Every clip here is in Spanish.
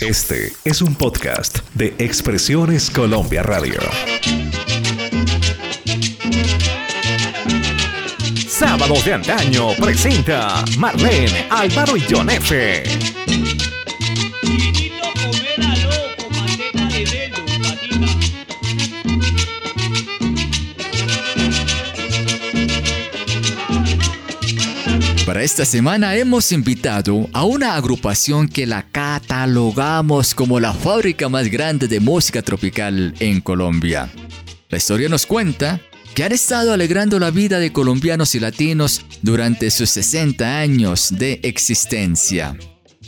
Este es un podcast de Expresiones Colombia Radio. Sábados de antaño presenta Marlene, Álvaro y John F. Para esta semana hemos invitado a una agrupación que la catalogamos como la fábrica más grande de música tropical en Colombia. La historia nos cuenta que han estado alegrando la vida de colombianos y latinos durante sus 60 años de existencia.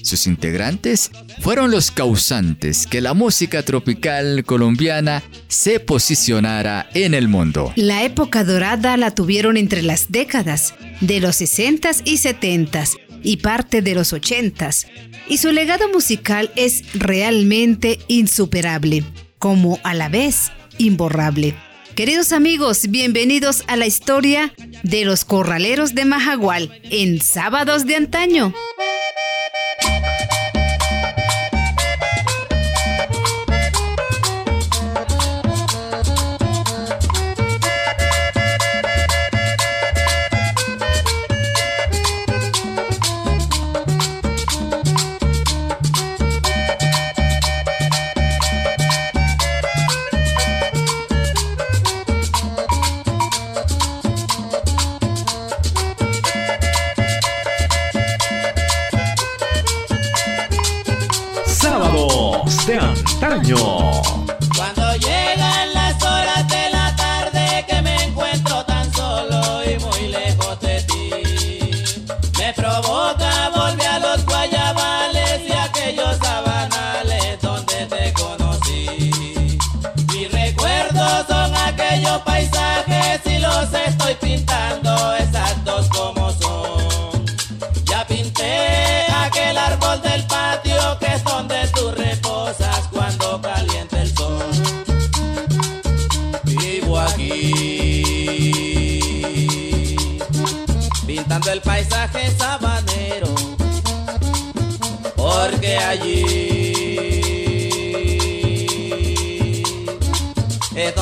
Sus integrantes fueron los causantes que la música tropical colombiana se posicionara en el mundo. La época dorada la tuvieron entre las décadas de los 60s y 70s y parte de los 80s, y su legado musical es realmente insuperable, como a la vez imborrable. Queridos amigos, bienvenidos a la historia de los corraleros de Majagual en Sábados de Antaño.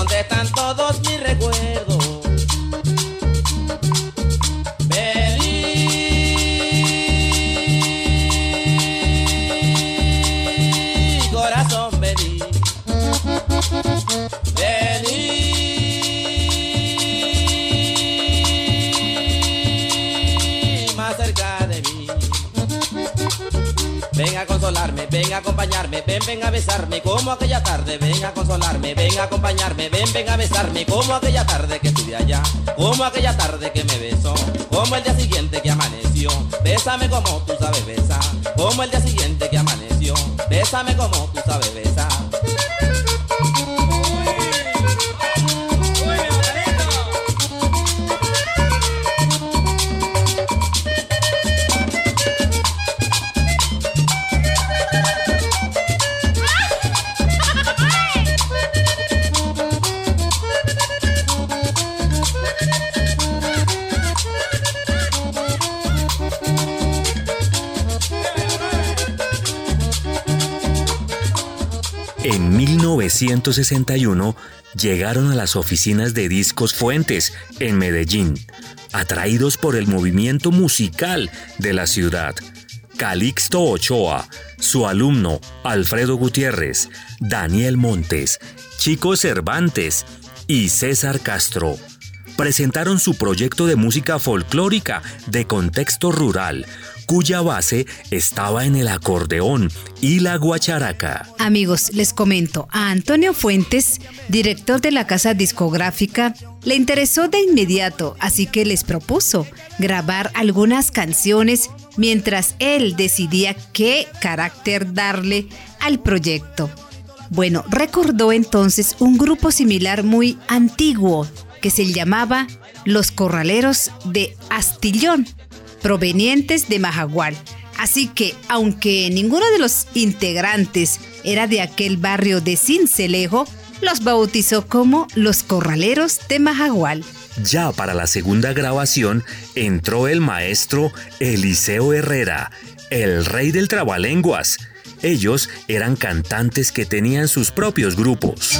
Donde están todos mis recuerdos. Vení, corazón, vení. Vení más cerca. Ven a consolarme, ven a acompañarme, ven, ven a besarme como aquella tarde, ven a consolarme, ven a acompañarme, ven, ven a besarme como aquella tarde que estuve allá, como aquella tarde que me besó, como el día siguiente que amaneció, bésame como tú sabes besar, como el día siguiente que amaneció, bésame como tú sabes besar. 1961 llegaron a las oficinas de Discos Fuentes en Medellín, atraídos por el movimiento musical de la ciudad. Calixto Ochoa, su alumno Alfredo Gutiérrez, Daniel Montes, Chico Cervantes y César Castro presentaron su proyecto de música folclórica de contexto rural, cuya base estaba en el acordeón y la guacharaca. Amigos, les comento, a Antonio Fuentes, director de la casa discográfica, le interesó de inmediato, así que les propuso grabar algunas canciones mientras él decidía qué carácter darle al proyecto. Bueno, recordó entonces un grupo similar muy antiguo que se llamaba Los Corraleros de Astillón, provenientes de Majagual. Así que, aunque ninguno de los integrantes era de aquel barrio de Cincelejo, los bautizó como los Corraleros de Majagual. Ya para la segunda grabación entró el maestro Eliseo Herrera, el rey del trabalenguas, Ellos eran cantantes que tenían sus propios grupos.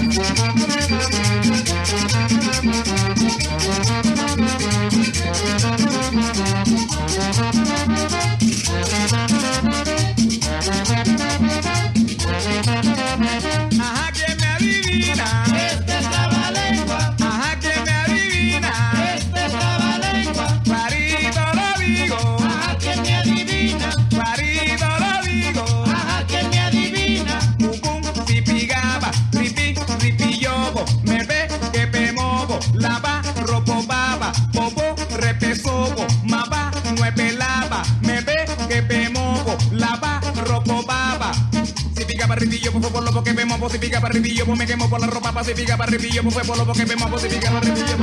Pues fue por lo que vemos, posifica para arribillo, pues me quemo por la ropa pacífica para arribillo, pues fue por lo que vemos, posifica para arribillo.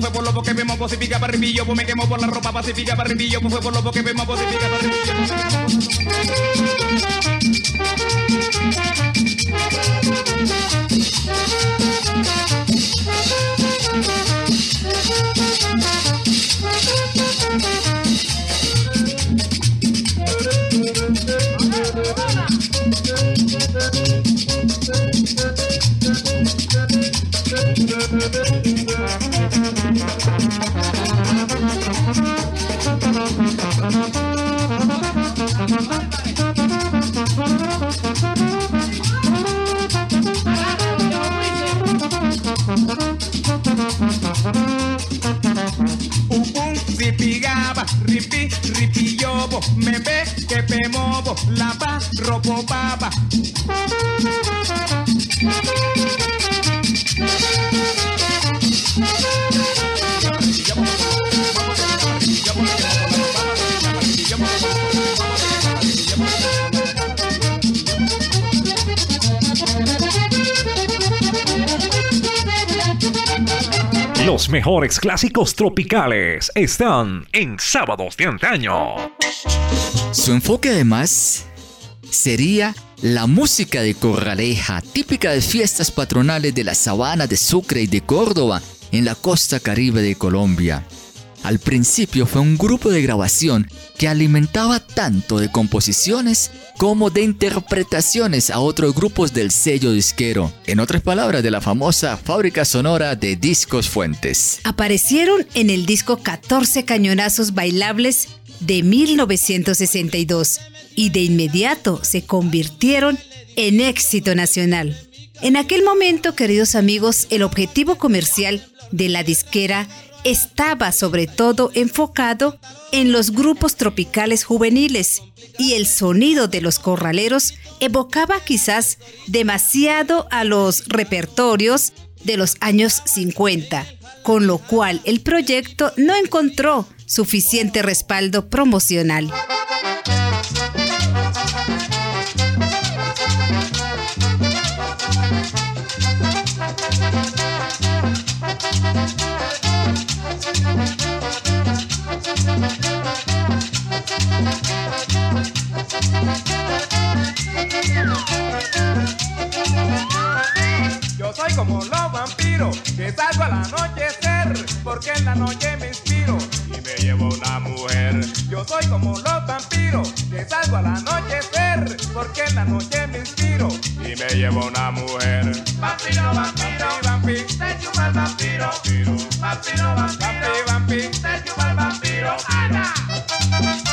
Fue por lo que vemos, pacifica parrimillo, pues me quemo por la ropa pacifica parrimillo, pues fue por lo que vemos, pacifica parrimillo. Los mejores clásicos tropicales están en Sábados de Antaño. Su enfoque además sería la música de corraleja, típica de fiestas patronales de la sabana de Sucre y de Córdoba, en la costa caribe de Colombia. Al principio fue un grupo de grabación que alimentaba tanto de composiciones como de interpretaciones a otros grupos del sello disquero, en otras palabras de la famosa fábrica sonora de Discos Fuentes. Aparecieron en el disco 14 cañonazos bailables de 1962 y de inmediato se convirtieron en éxito nacional. En aquel momento, queridos amigos, el objetivo comercial de la disquera estaba sobre todo enfocado en los grupos tropicales juveniles y el sonido de los corraleros evocaba quizás demasiado a los repertorios de los años 50, con lo cual el proyecto no encontró suficiente respaldo promocional. Yo soy como los vampiros que salgo al anochecer, porque en la noche me inspiro y me llevo una mujer. Yo soy como los vampiros que salgo al anochecer, porque en la noche me inspiro y me llevo una mujer. Vampiro, vampiro, vampiro, te chupa el vampiro. Vampiro, vampiro, vampiro, te chupa el vampiro. ¡Ana!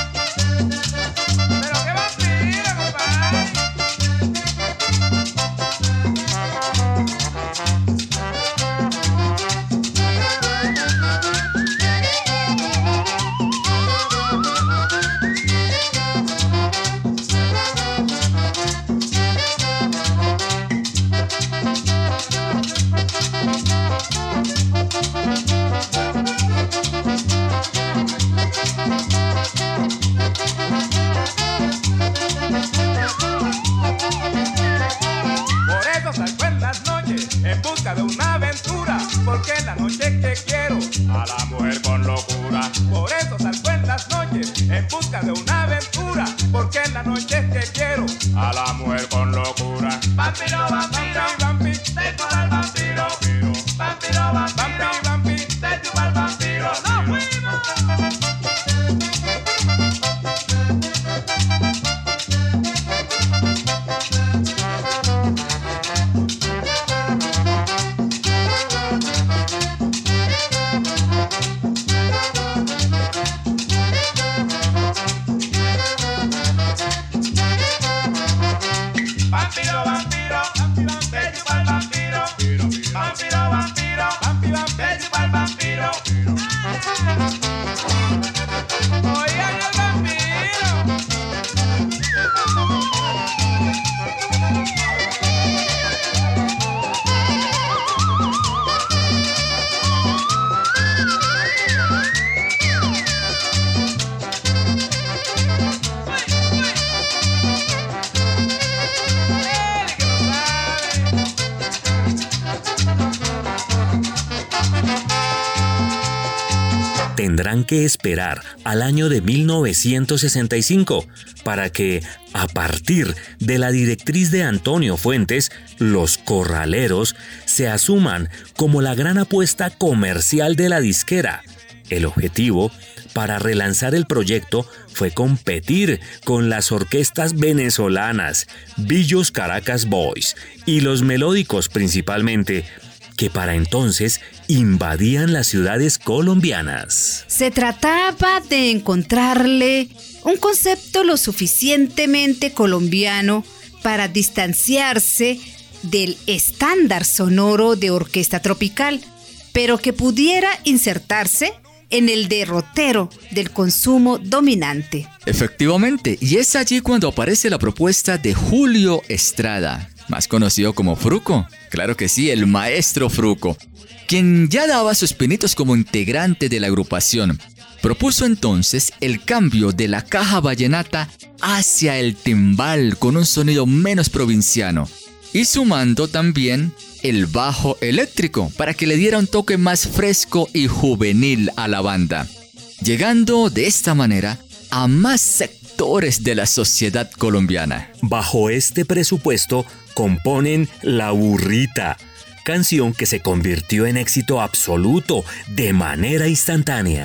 De una aventura, porque en la noche que quiero a la mujer con locura. Que esperar al año de 1965 para que, a partir de la directriz de Antonio Fuentes, los corraleros se asuman como la gran apuesta comercial de la disquera. El objetivo para relanzar el proyecto fue competir con las orquestas venezolanas, Billos Caracas Boys y los melódicos principalmente, que para entonces invadían las ciudades colombianas. Se trataba de encontrarle un concepto lo suficientemente colombiano para distanciarse del estándar sonoro de orquesta tropical, pero que pudiera insertarse en el derrotero del consumo dominante. Efectivamente, y es allí cuando aparece la propuesta de Julio Estrada, más conocido como Fruco. Claro que sí, el maestro Fruco, quien ya daba sus pinitos como integrante de la agrupación. Propuso entonces el cambio de la caja vallenata hacia el timbal con un sonido menos provinciano y sumando también el bajo eléctrico para que le diera un toque más fresco y juvenil a la banda, llegando de esta manera a más sectores de la sociedad colombiana. Bajo este presupuesto componen La Burrita, canción que se convirtió en éxito absoluto de manera instantánea.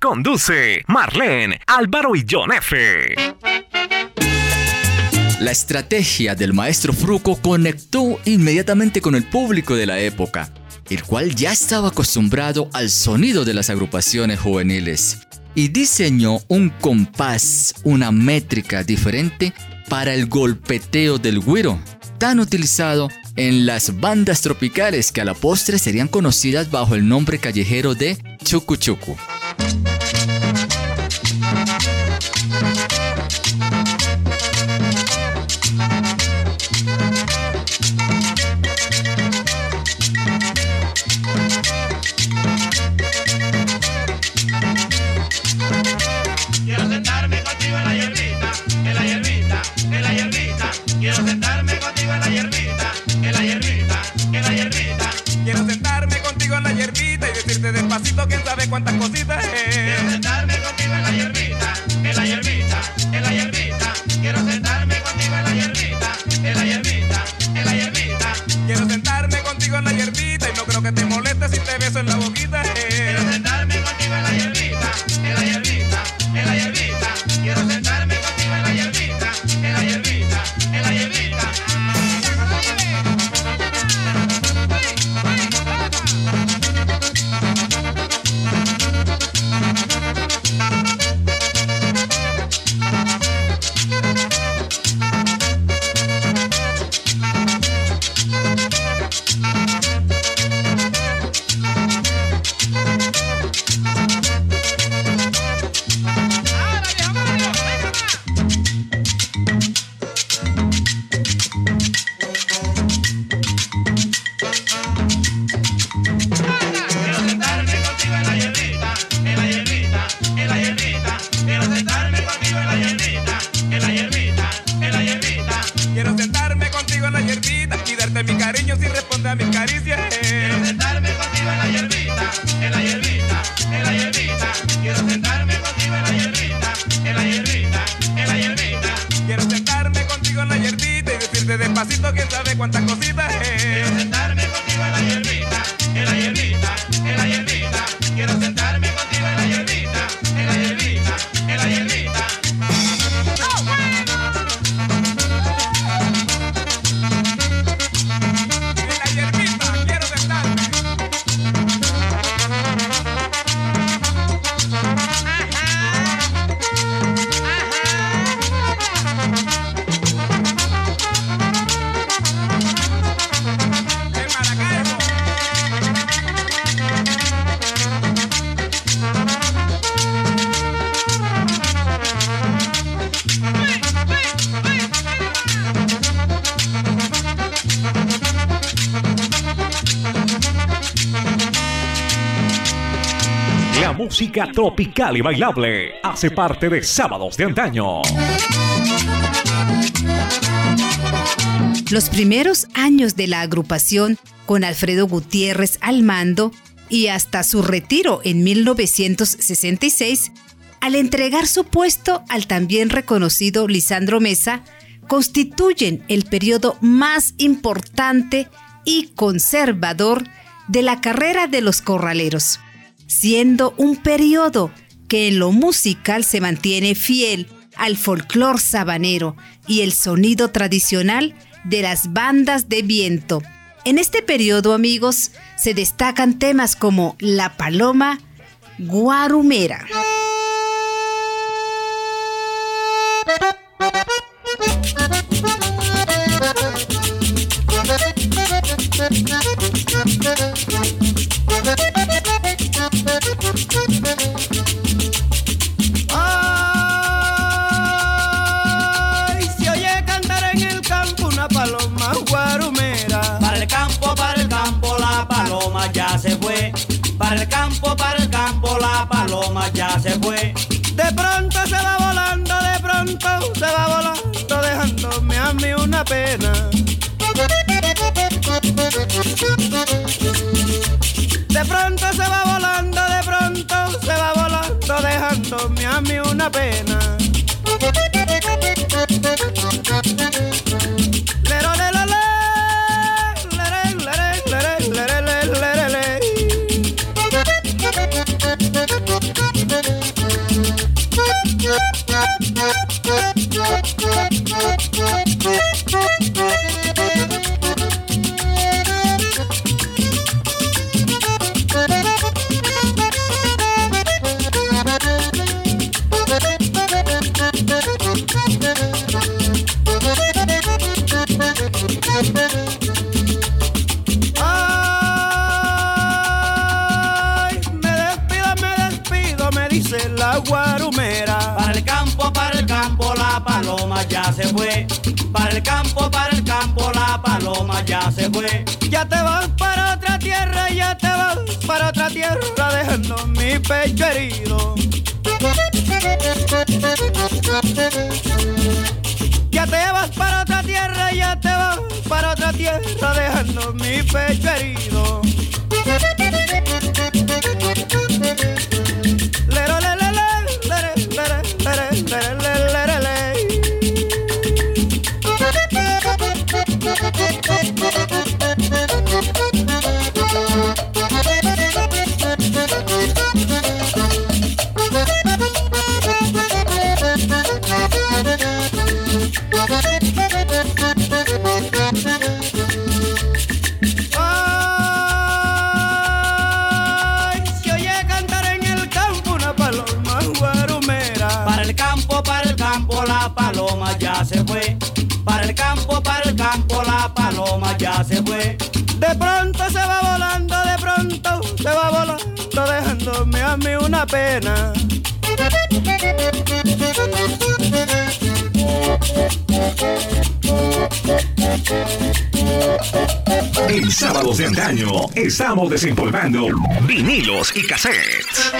Conduce Marlene, Álvaro y John F. La estrategia del maestro Fruco conectó inmediatamente con el público de la época, el cual ya estaba acostumbrado al sonido de las agrupaciones juveniles, y diseñó un compás, una métrica diferente para el golpeteo del güiro, tan utilizado en las bandas tropicales que a la postre serían conocidas bajo el nombre callejero de Chucu thank you tropical y bailable hace parte de Sábados de antaño. Los primeros años de la agrupación, con Alfredo Gutiérrez al mando, y hasta su retiro en 1966, al entregar su puesto al también reconocido Lisandro Mesa, constituyen el periodo más importante y conservador de la carrera de los corraleros, siendo un periodo que en lo musical se mantiene fiel al folclor sabanero y el sonido tradicional de las bandas de viento. En este periodo, amigos, se destacan temas como La Paloma Guarumera. Ay, se oye cantar en el campo una paloma guarumera. Para el campo, para el campo, la paloma ya se fue. Para el campo, para el campo, la paloma ya se fue. De pronto se va volando, de pronto se va volando, dejándome a mí una pena. De pronto se va volando, dejándome a mí una pena. Tierra, dejando mi pecho. Estamos desempolvando vinilos y cassettes.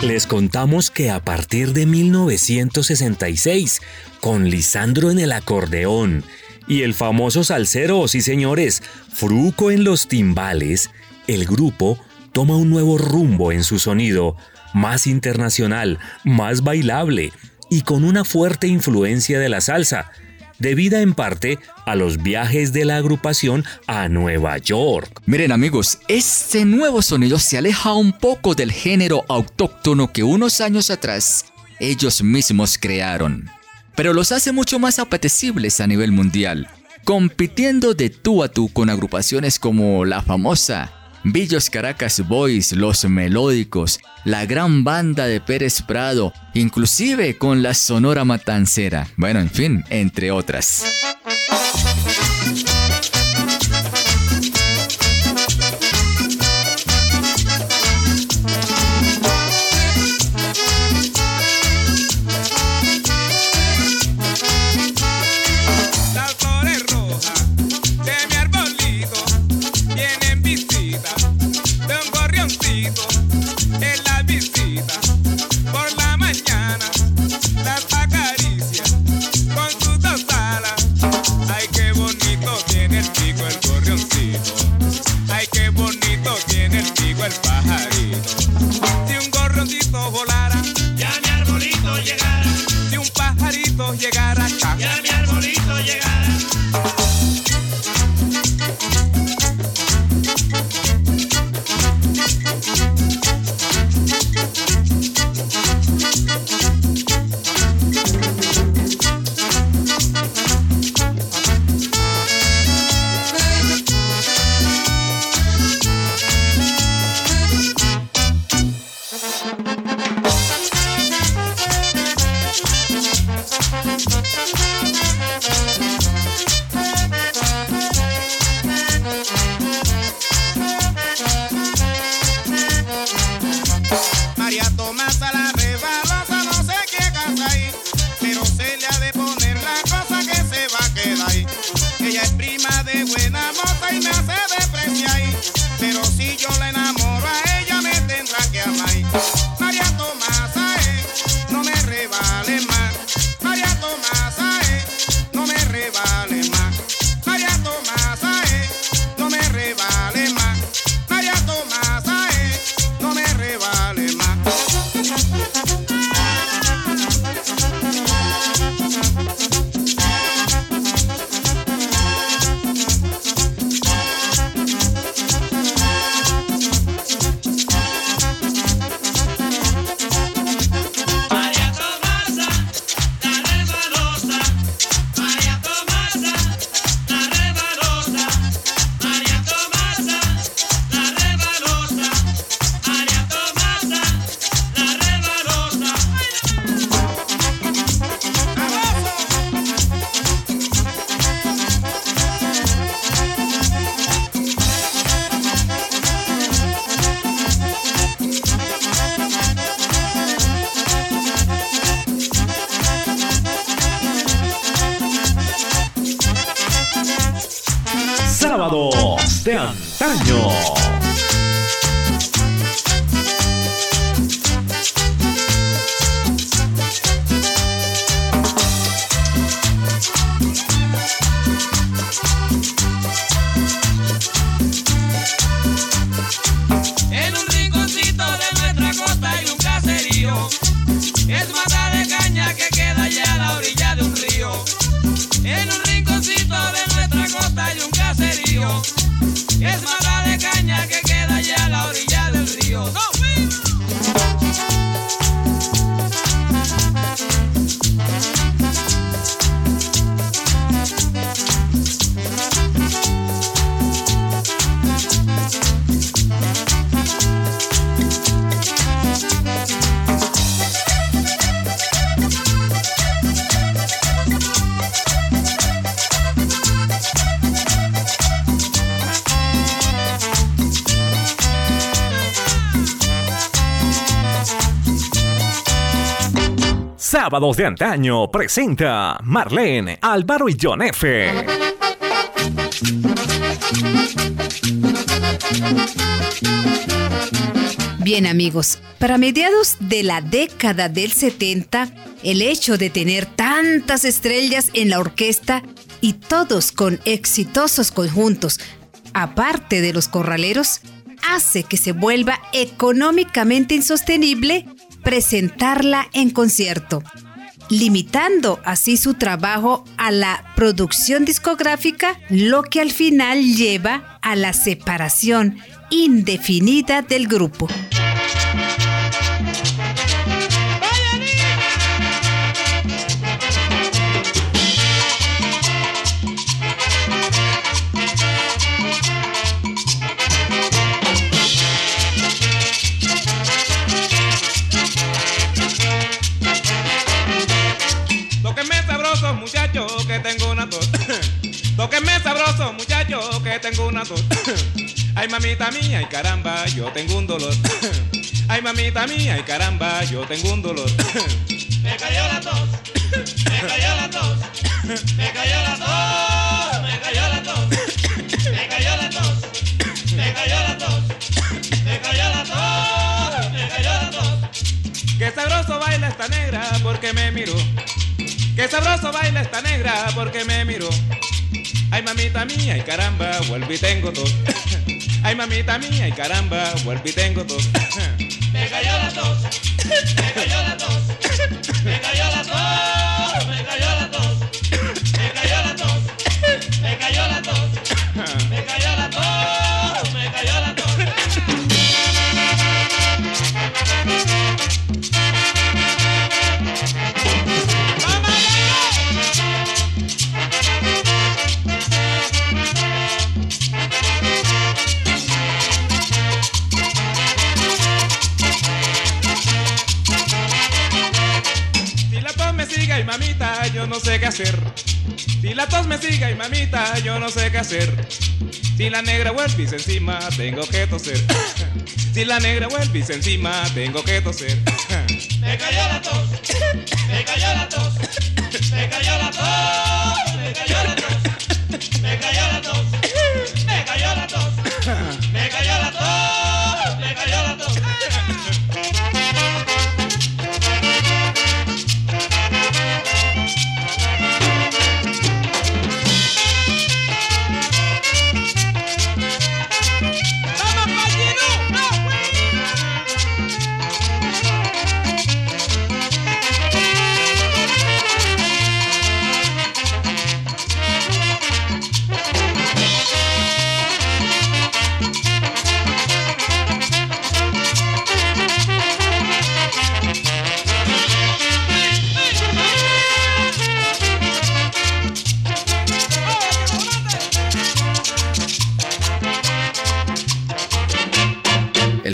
Les contamos que a partir de 1966, con Lisandro en el acordeón y el famoso salsero, sí señores, Fruco en los timbales, el grupo toma un nuevo rumbo en su sonido, más internacional, más bailable y con una fuerte influencia de la salsa, debida en parte a los viajes de la agrupación a Nueva York. Miren amigos, este nuevo sonido se aleja un poco del género autóctono que unos años atrás ellos mismos crearon, pero los hace mucho más apetecibles a nivel mundial, compitiendo de tú a tú con agrupaciones como la famosa Villos Caracas Boys, Los Melódicos, la gran banda de Pérez Prado, inclusive con la Sonora Matancera, bueno, en fin, entre otras. De antaño. Sábados de antaño presenta Marlene, Álvaro y John F. Bien amigos, para mediados de la década del 70, el hecho de tener tantas estrellas en la orquesta y todos con exitosos conjuntos, aparte de los corraleros, hace que se vuelva económicamente insostenible presentarla en concierto, limitando así su trabajo a la producción discográfica, lo que al final lleva a la separación indefinida del grupo. Tóquenme sabroso, muchachos, que tengo una tos. Ay, mamita mía, ay, caramba, yo tengo un dolor. Ay, mamita mía, ay, caramba, yo tengo un dolor. Me cayó la tos, me cayó la tos, me cayó la tos, me cayó la tos, me cayó la tos, me cayó la tos, me cayó la tos, me cayó la tos. Qué sabroso baila esta negra porque me miró. Qué sabroso baila esta negra porque me miró. Ay, mamita mía, ay, caramba, vuelvo y tengo tos. Ay, mamita mía, ay, caramba, vuelvo y tengo tos. Me cayó la tos, me cayó Si la negra vuelve encima, tengo que toser. Si la negra vuelve encima, tengo que toser. Me cayó la tos, me cayó la tos, me cayó la tos,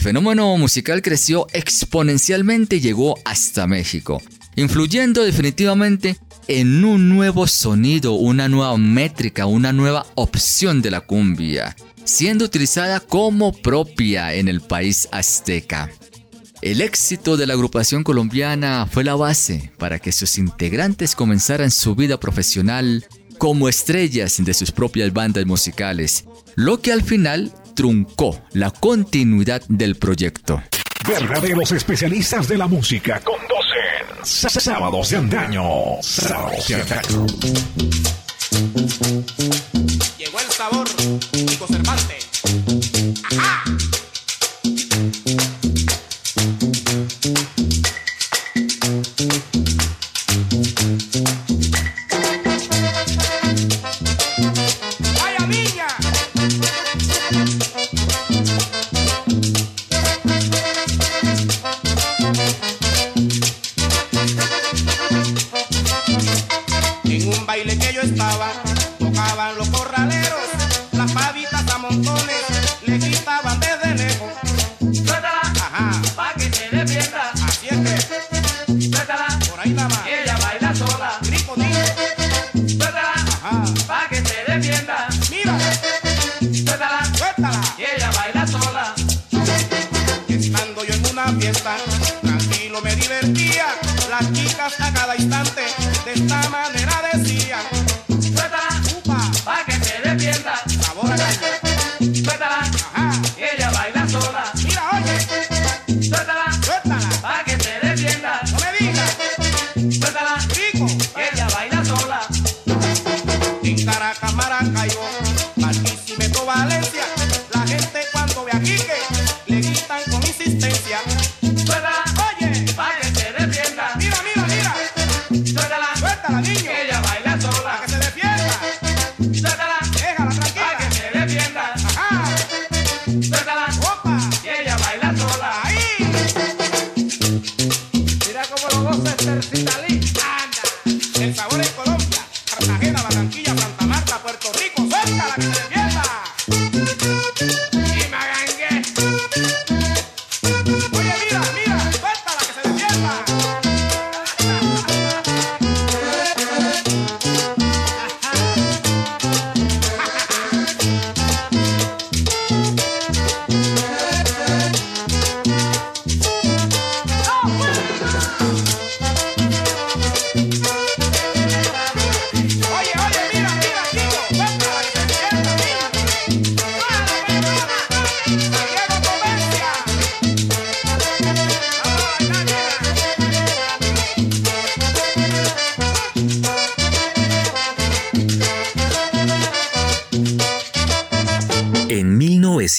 fenómeno musical creció exponencialmente y llegó hasta México, influyendo definitivamente en un nuevo sonido, una nueva métrica, una nueva opción de la cumbia, siendo utilizada como propia en el país azteca. El éxito de la agrupación colombiana fue la base para que sus integrantes comenzaran su vida profesional como estrellas de sus propias bandas musicales, lo que al final truncó la continuidad del proyecto. Verdaderos especialistas de la música conducen Sábados de Andaño. Sábados de Andaño. Llegó el sabor y conservante. ¡Ajá! Valero.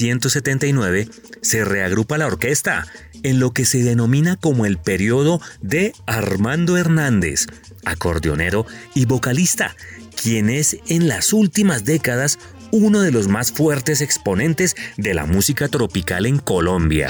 1979 se reagrupa la orquesta en lo que se denomina como el periodo de Armando Hernández, acordeonero y vocalista, quien es en las últimas décadas uno de los más fuertes exponentes de la música tropical en Colombia.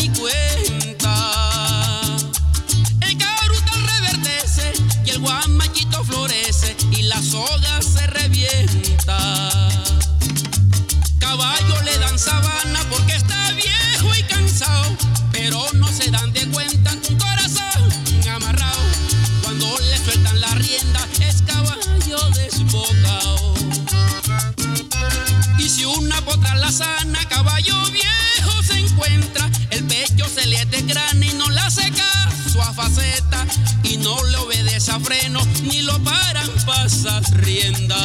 Freno ni lo paran pasas rienda.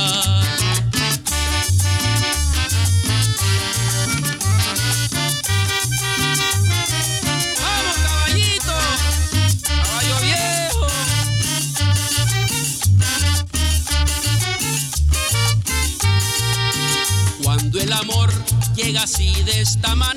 Vamos caballito, caballo viejo. Cuando el amor llega así de esta manera.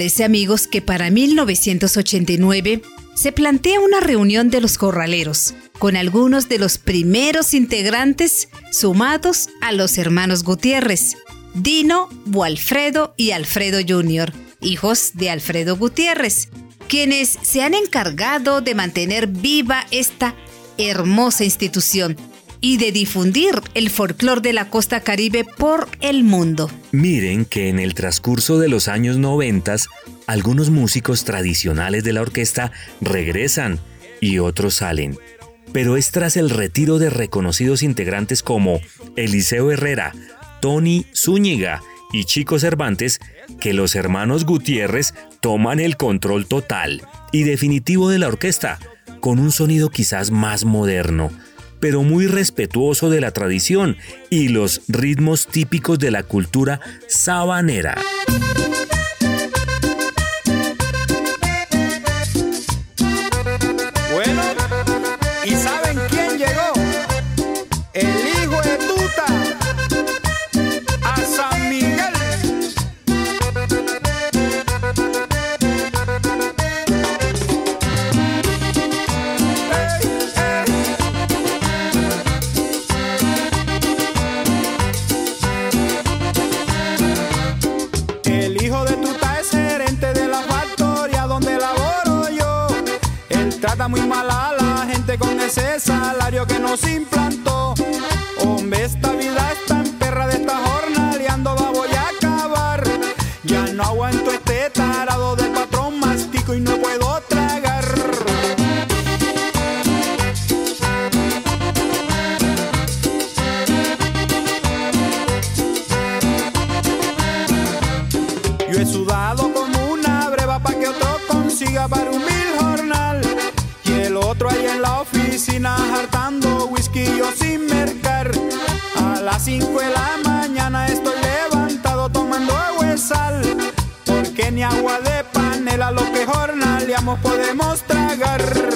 Parece amigos que para 1989 se plantea una reunión de los corraleros con algunos de los primeros integrantes sumados a los hermanos Gutiérrez, Dino, Walfredo y Alfredo Jr., hijos de Alfredo Gutiérrez, quienes se han encargado de mantener viva esta hermosa institución y de difundir el folclor de la costa caribe por el mundo. Miren que en el transcurso de los años 90, algunos músicos tradicionales de la orquesta regresan y otros salen. Pero es tras el retiro de reconocidos integrantes como Eliseo Herrera, Tony Zúñiga y Chico Cervantes que los hermanos Gutiérrez toman el control total y definitivo de la orquesta, con un sonido quizás más moderno, pero muy respetuoso de la tradición y los ritmos típicos de la cultura sabanera. Ese salario que nos implantó. Hombre, esta vida está en perra de esta jornaleando, va voy a acabar. Ya no aguanto este tarado del patrón mastico y no puedo tragar. Yo he sudado como una breva para que otro consiga para un oficina hartando whisky yo sin mercar. A las 5 de la mañana estoy levantado tomando agua y sal. Porque ni agua de panela lo que jornaleamos podemos tragar.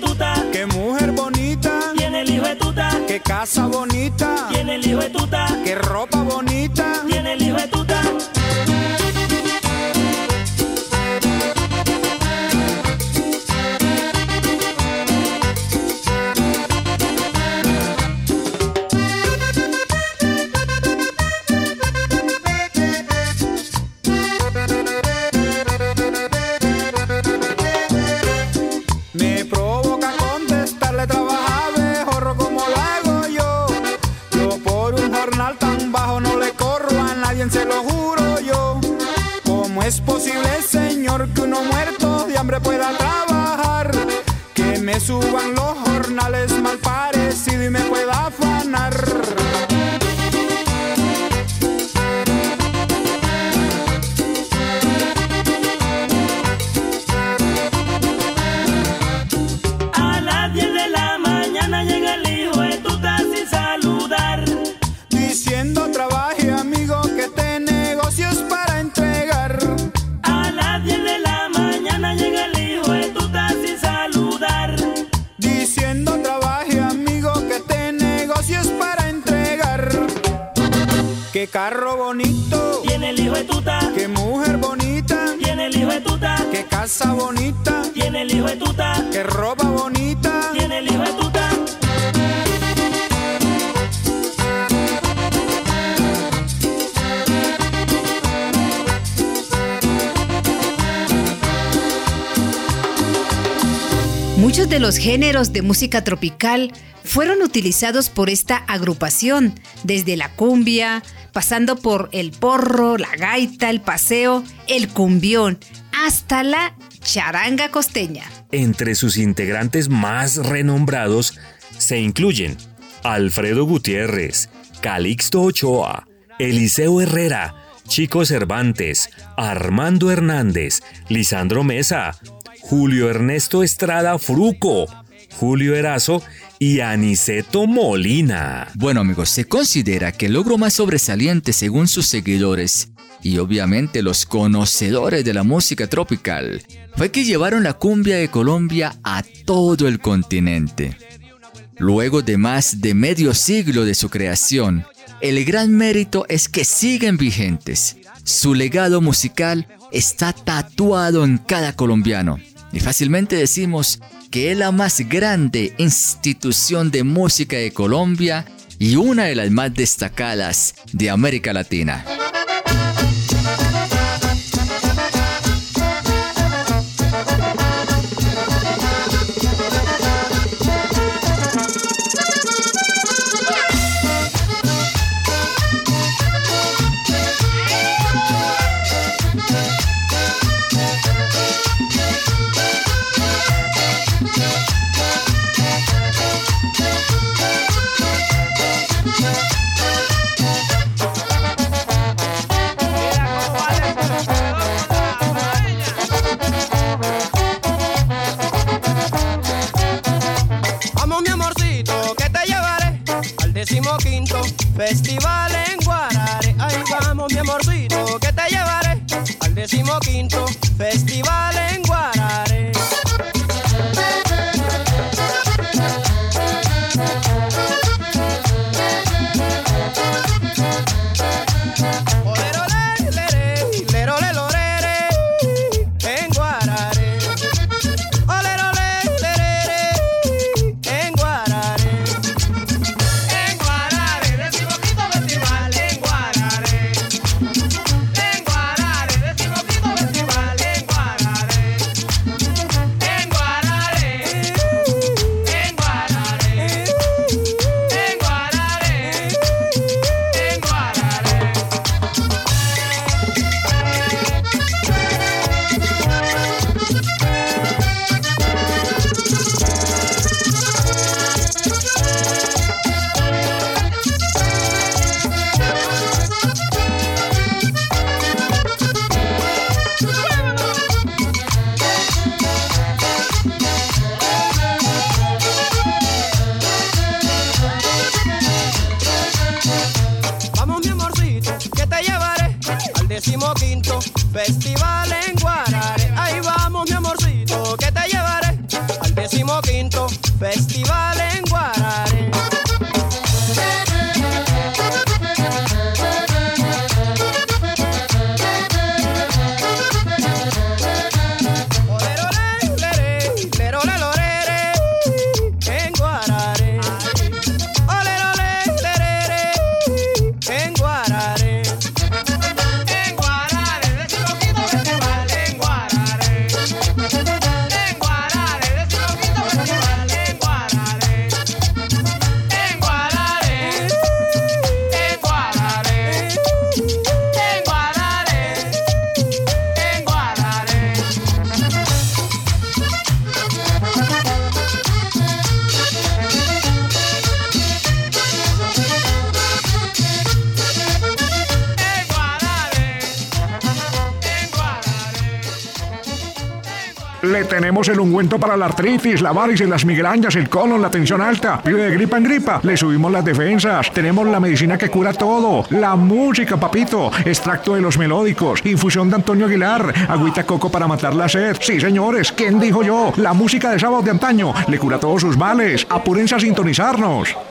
Tuta, qué mujer bonita, tiene el hijo de tuta, qué casa bonita, tiene el hijo de tuta, qué ropa bonita. tiene el hijo de tuta. Suban los jornales géneros de música tropical fueron utilizados por esta agrupación, desde la cumbia, pasando por el porro, la gaita, el paseo, el cumbión, hasta la charanga costeña. Entre sus integrantes más renombrados se incluyen Alfredo Gutiérrez, Calixto Ochoa, Eliseo Herrera, Chico Cervantes, Armando Hernández, Lisandro Mesa, Julio Ernesto Estrada Fruco, Julio Erazo y Aniceto Molina. Bueno amigos, se considera que el logro más sobresaliente según sus seguidores y obviamente los conocedores de la música tropical fue que llevaron la cumbia de Colombia a todo el continente. Luego de más de medio siglo de su creación, el gran mérito es que siguen vigentes. Su legado musical está tatuado en cada colombiano y fácilmente decimos que es la más grande institución de música de Colombia y una de las más destacadas de América Latina. Decimoquinto festival en Guarare. Ahí vamos mi amorcito, que te llevaré al decimoquinto festival el ungüento para la artritis, la varices, las migrañas, el colon, la tensión alta. Vive de gripa en gripa. Le subimos las defensas. Tenemos la medicina que cura todo. La música, papito. Extracto de los melódicos. Infusión de Antonio Aguilar. Agüita coco para matar la sed. Sí, señores. ¿Quién dijo yo? La música de sábado de antaño le cura todos sus males. Apúrense a sintonizarnos.